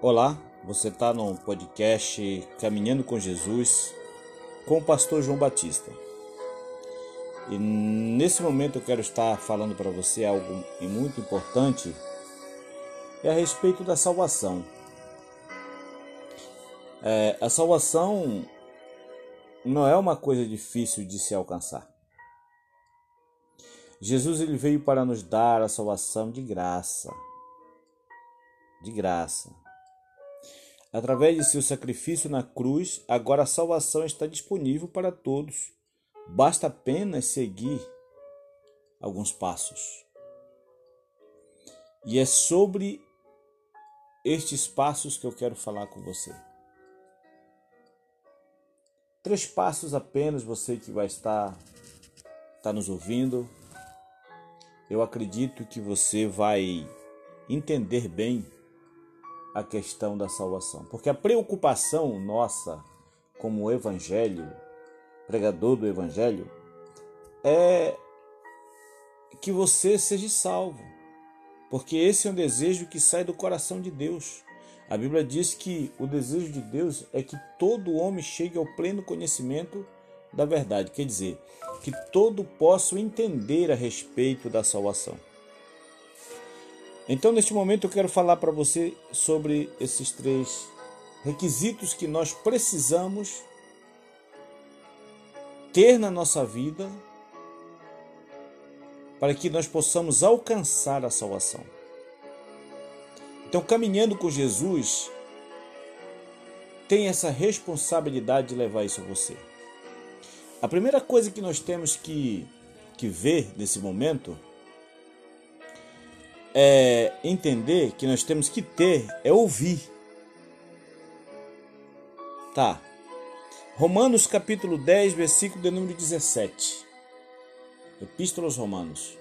Olá, você está no podcast Caminhando com Jesus com o pastor João Batista. E nesse momento eu quero estar falando para você algo muito importante é a respeito da salvação. É, a salvação não é uma coisa difícil de se alcançar. Jesus ele veio para nos dar a salvação de graça. De graça. Através de seu sacrifício na cruz, agora a salvação está disponível para todos. Basta apenas seguir alguns passos. E é sobre estes passos que eu quero falar com você. Três passos apenas, você que vai estar, está nos ouvindo. Eu acredito que você vai entender bem a questão da salvação. Porque a preocupação nossa, como evangelho, pregador do evangelho, é que você seja salvo. Porque esse é um desejo que sai do coração de Deus. A Bíblia diz que o desejo de Deus é que todo homem chegue ao pleno conhecimento da verdade, quer dizer, que todo possa entender a respeito da salvação. Então, neste momento, eu quero falar para você sobre esses três requisitos que nós precisamos ter na nossa vida para que nós possamos alcançar a salvação. Então, caminhando com Jesus, tem essa responsabilidade de levar isso a você. A primeira coisa que nós temos que, que ver nesse momento é entender que nós temos que ter é ouvir. Tá. Romanos capítulo 10, versículo de número 17. Epístola aos Romanos.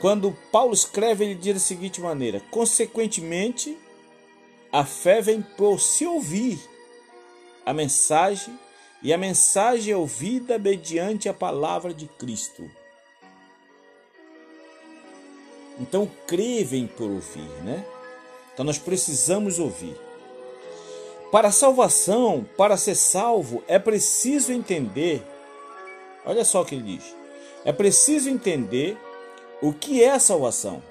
Quando Paulo escreve, ele diz da seguinte maneira: Consequentemente, a fé vem por se ouvir a mensagem, e a mensagem é ouvida mediante a palavra de Cristo. Então, crer vem por ouvir, né? Então, nós precisamos ouvir. Para a salvação, para ser salvo, é preciso entender. Olha só o que ele diz: é preciso entender o que é a salvação.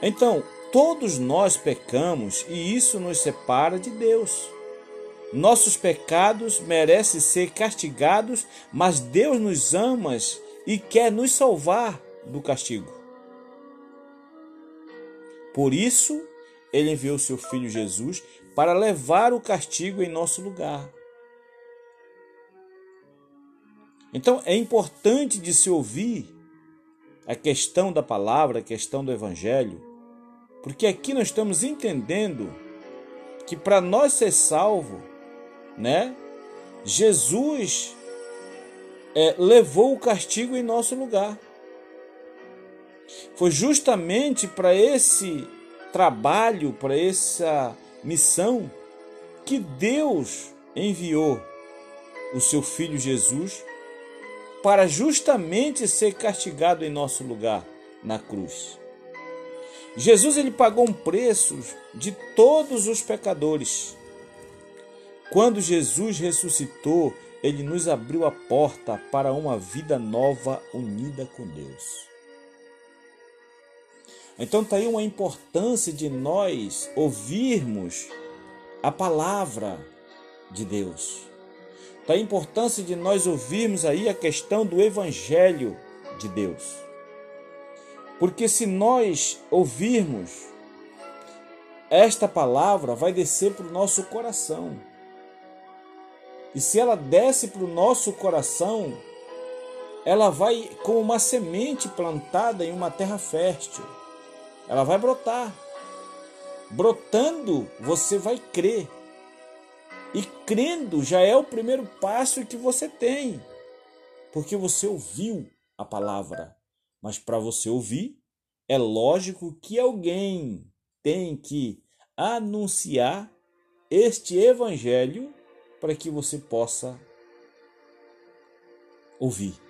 Então, todos nós pecamos e isso nos separa de Deus. Nossos pecados merecem ser castigados, mas Deus nos ama e quer nos salvar do castigo. Por isso, ele enviou seu filho Jesus para levar o castigo em nosso lugar. Então, é importante de se ouvir a questão da palavra, a questão do evangelho, porque aqui nós estamos entendendo que para nós ser salvo, né? Jesus é, levou o castigo em nosso lugar. Foi justamente para esse trabalho, para essa missão, que Deus enviou o seu filho Jesus para justamente ser castigado em nosso lugar na cruz. Jesus ele pagou um preço de todos os pecadores. Quando Jesus ressuscitou, ele nos abriu a porta para uma vida nova unida com Deus. Então está aí uma importância de nós ouvirmos a palavra de Deus da importância de nós ouvirmos aí a questão do Evangelho de Deus. Porque se nós ouvirmos esta palavra, vai descer para o nosso coração. E se ela desce para o nosso coração, ela vai como uma semente plantada em uma terra fértil. Ela vai brotar. Brotando, você vai crer. E crendo já é o primeiro passo que você tem, porque você ouviu a palavra. Mas para você ouvir, é lógico que alguém tem que anunciar este evangelho para que você possa ouvir.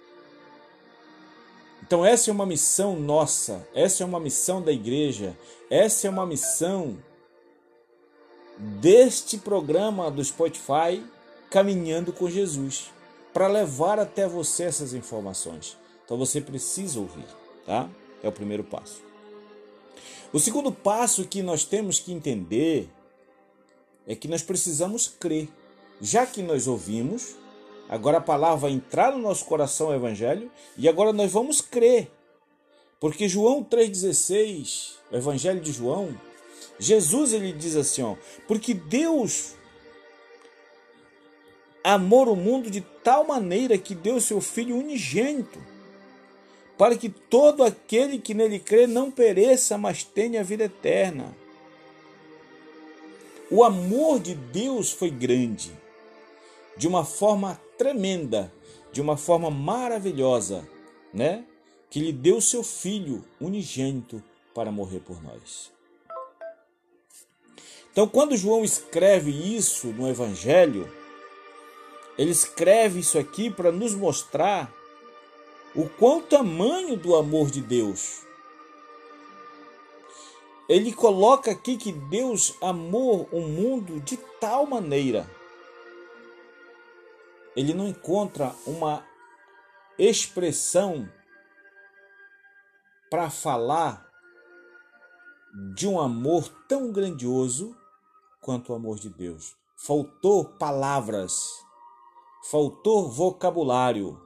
Então, essa é uma missão nossa, essa é uma missão da igreja, essa é uma missão deste programa do Spotify Caminhando com Jesus, para levar até você essas informações. Então você precisa ouvir, tá? É o primeiro passo. O segundo passo que nós temos que entender é que nós precisamos crer. Já que nós ouvimos, agora a palavra vai entrar no nosso coração o evangelho e agora nós vamos crer. Porque João 3:16, o evangelho de João, Jesus ele diz assim, ó, porque Deus amou o mundo de tal maneira que deu seu filho unigênito, para que todo aquele que nele crê não pereça, mas tenha vida eterna. O amor de Deus foi grande, de uma forma tremenda, de uma forma maravilhosa, né? Que lhe deu seu filho unigênito para morrer por nós. Então, quando João escreve isso no Evangelho, ele escreve isso aqui para nos mostrar o quão tamanho do amor de Deus. Ele coloca aqui que Deus amou o mundo de tal maneira. Ele não encontra uma expressão para falar de um amor tão grandioso quanto o amor de Deus. Faltou palavras, faltou vocabulário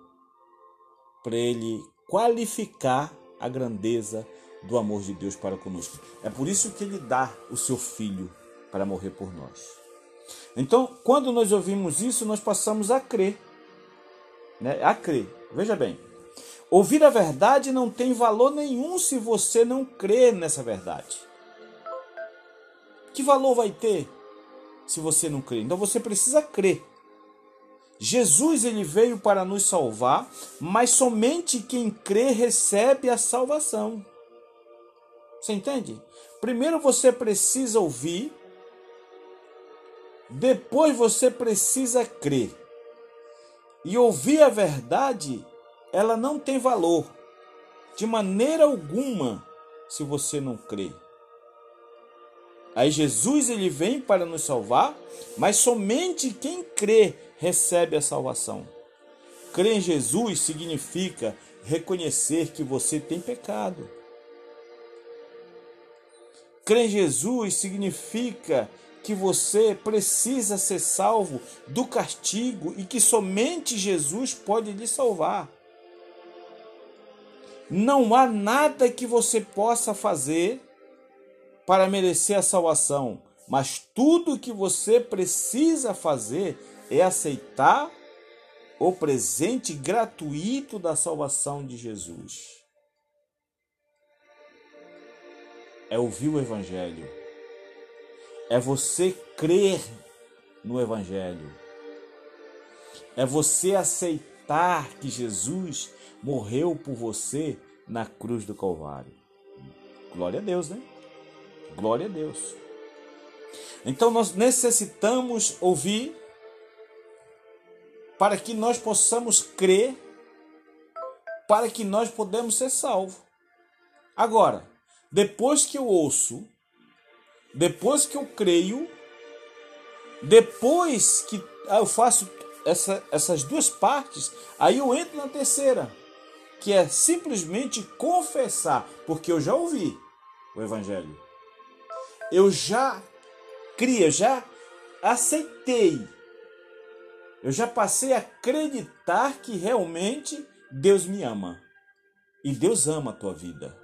para ele qualificar a grandeza do amor de Deus para conosco. É por isso que ele dá o seu filho para morrer por nós. Então, quando nós ouvimos isso, nós passamos a crer. Né? A crer. Veja bem. Ouvir a verdade não tem valor nenhum se você não crer nessa verdade. Que valor vai ter se você não crer? Então você precisa crer. Jesus ele veio para nos salvar, mas somente quem crê recebe a salvação. Você entende? Primeiro você precisa ouvir, depois você precisa crer. E ouvir a verdade, ela não tem valor de maneira alguma se você não crê. Aí Jesus ele vem para nos salvar, mas somente quem crê recebe a salvação. Crer em Jesus significa reconhecer que você tem pecado. Crer em Jesus significa que você precisa ser salvo do castigo e que somente Jesus pode lhe salvar. Não há nada que você possa fazer para merecer a salvação, mas tudo que você precisa fazer é aceitar o presente gratuito da salvação de Jesus. É ouvir o Evangelho, é você crer no Evangelho, é você aceitar que Jesus morreu por você na cruz do Calvário. Glória a Deus, né? Glória a Deus. Então nós necessitamos ouvir para que nós possamos crer, para que nós podemos ser salvos. Agora, depois que eu ouço, depois que eu creio, depois que eu faço essa, essas duas partes, aí eu entro na terceira, que é simplesmente confessar, porque eu já ouvi o Evangelho eu já criei, eu já aceitei, eu já passei a acreditar que realmente Deus me ama. E Deus ama a tua vida.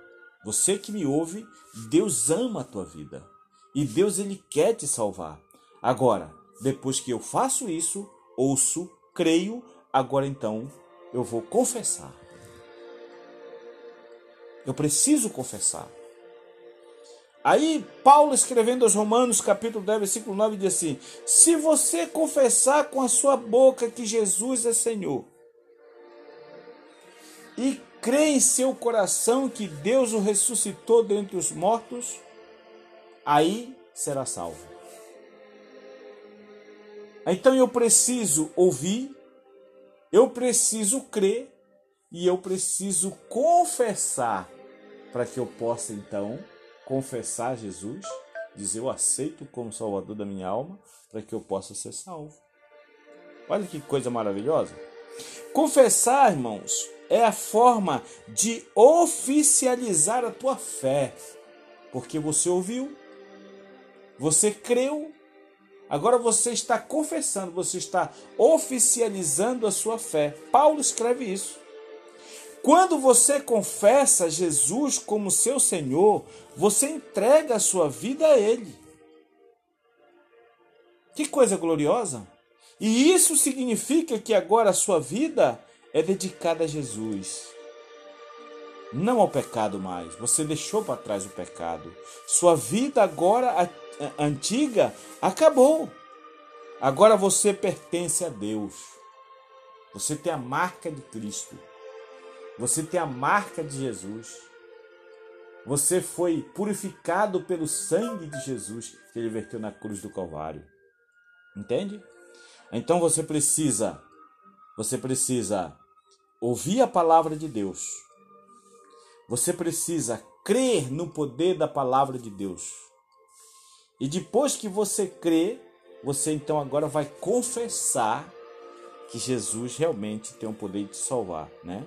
Você que me ouve, Deus ama a tua vida. E Deus ele quer te salvar. Agora, depois que eu faço isso, ouço, creio, agora então eu vou confessar. Eu preciso confessar. Aí Paulo escrevendo aos Romanos, capítulo 10, versículo 9, diz assim: Se você confessar com a sua boca que Jesus é Senhor, e crê em seu coração que Deus o ressuscitou dentre os mortos, aí será salvo. Então eu preciso ouvir, eu preciso crer e eu preciso confessar para que eu possa então confessar Jesus dizer eu aceito como Salvador da minha alma para que eu possa ser salvo. Olha que coisa maravilhosa. Confessar, irmãos, é a forma de oficializar a tua fé, porque você ouviu, você creu, agora você está confessando, você está oficializando a sua fé. Paulo escreve isso. Quando você confessa Jesus como seu Senhor, você entrega a sua vida a Ele. Que coisa gloriosa! E isso significa que agora a sua vida é dedicada a Jesus. Não ao pecado mais. Você deixou para trás o pecado. Sua vida agora antiga acabou. Agora você pertence a Deus. Você tem a marca de Cristo. Você tem a marca de Jesus. Você foi purificado pelo sangue de Jesus que ele verteu na cruz do Calvário. Entende? Então você precisa você precisa ouvir a palavra de Deus. Você precisa crer no poder da palavra de Deus. E depois que você crê, você então agora vai confessar que Jesus realmente tem o poder de salvar, né?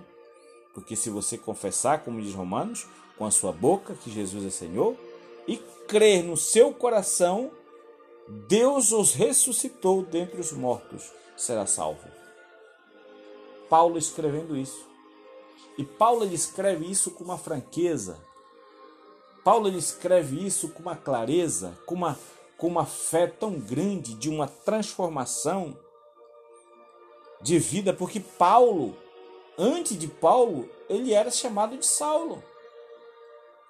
Porque se você confessar, como diz Romanos, com a sua boca que Jesus é Senhor e crer no seu coração, Deus os ressuscitou dentre os mortos, será salvo. Paulo escrevendo isso. E Paulo ele escreve isso com uma franqueza. Paulo ele escreve isso com uma clareza, com uma, com uma fé tão grande de uma transformação de vida, porque Paulo antes de Paulo, ele era chamado de Saulo.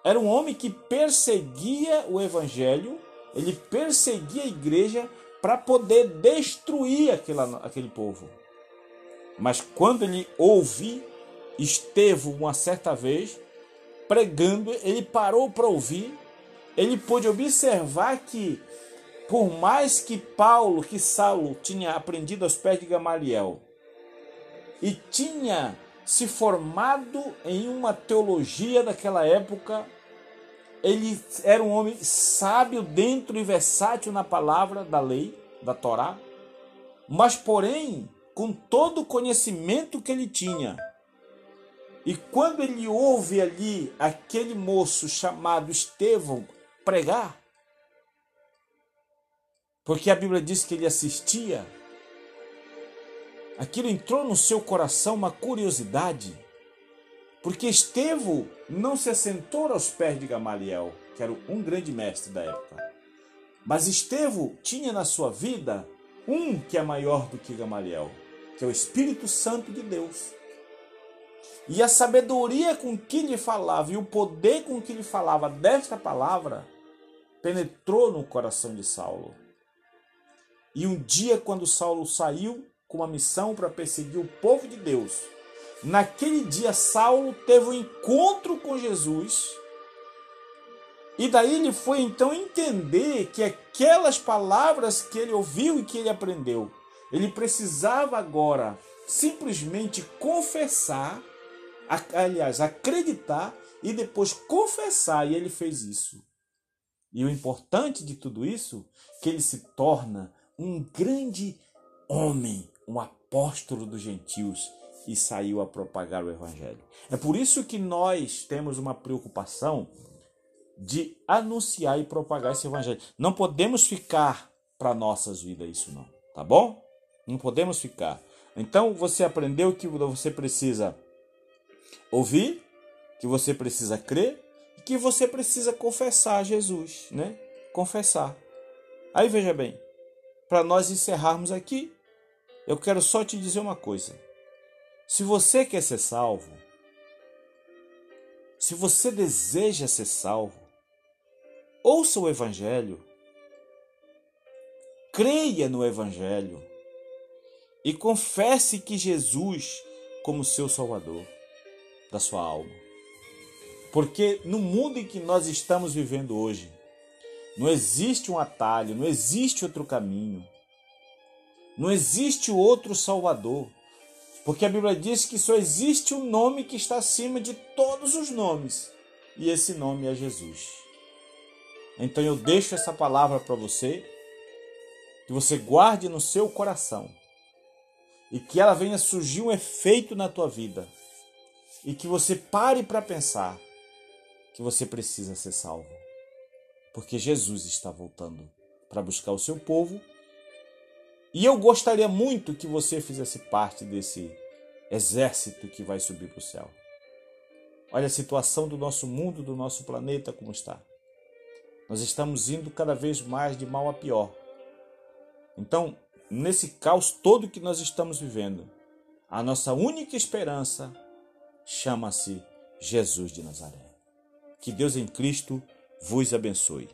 Era um homem que perseguia o evangelho, ele perseguia a igreja para poder destruir aquela, aquele povo. Mas quando ele ouve Estevão uma certa vez pregando, ele parou para ouvir, ele pôde observar que por mais que Paulo, que Saulo tinha aprendido aos pés de Gamaliel, e tinha se formado em uma teologia daquela época. Ele era um homem sábio dentro e versátil na palavra da lei, da Torá, mas porém, com todo o conhecimento que ele tinha, e quando ele ouve ali aquele moço chamado Estevão pregar, porque a Bíblia diz que ele assistia aquilo entrou no seu coração uma curiosidade, porque Estevão não se assentou aos pés de Gamaliel, que era um grande mestre da época. Mas Estevão tinha na sua vida um que é maior do que Gamaliel, que é o Espírito Santo de Deus. E a sabedoria com que lhe falava e o poder com que lhe falava desta palavra penetrou no coração de Saulo. E um dia, quando Saulo saiu com uma missão para perseguir o povo de Deus. Naquele dia, Saulo teve um encontro com Jesus. E daí ele foi então entender que aquelas palavras que ele ouviu e que ele aprendeu, ele precisava agora simplesmente confessar, aliás, acreditar e depois confessar, e ele fez isso. E o importante de tudo isso, que ele se torna um grande homem, um apóstolo dos gentios e saiu a propagar o evangelho. É por isso que nós temos uma preocupação de anunciar e propagar esse evangelho. Não podemos ficar para nossas vidas isso não, tá bom? Não podemos ficar. Então você aprendeu que você precisa ouvir, que você precisa crer e que você precisa confessar Jesus, né? Confessar. Aí veja bem, para nós encerrarmos aqui, eu quero só te dizer uma coisa. Se você quer ser salvo, se você deseja ser salvo, ouça o Evangelho, creia no Evangelho e confesse que Jesus como seu Salvador da sua alma. Porque no mundo em que nós estamos vivendo hoje, não existe um atalho, não existe outro caminho. Não existe outro Salvador. Porque a Bíblia diz que só existe um nome que está acima de todos os nomes. E esse nome é Jesus. Então eu deixo essa palavra para você, que você guarde no seu coração e que ela venha surgir um efeito na tua vida e que você pare para pensar que você precisa ser salvo, porque Jesus está voltando para buscar o seu povo e eu gostaria muito que você fizesse parte desse exército que vai subir para o céu. Olha a situação do nosso mundo, do nosso planeta como está. Nós estamos indo cada vez mais de mal a pior. Então, nesse caos todo que nós estamos vivendo, a nossa única esperança chama-se Jesus de Nazaré. Que Deus em Cristo vos abençoe.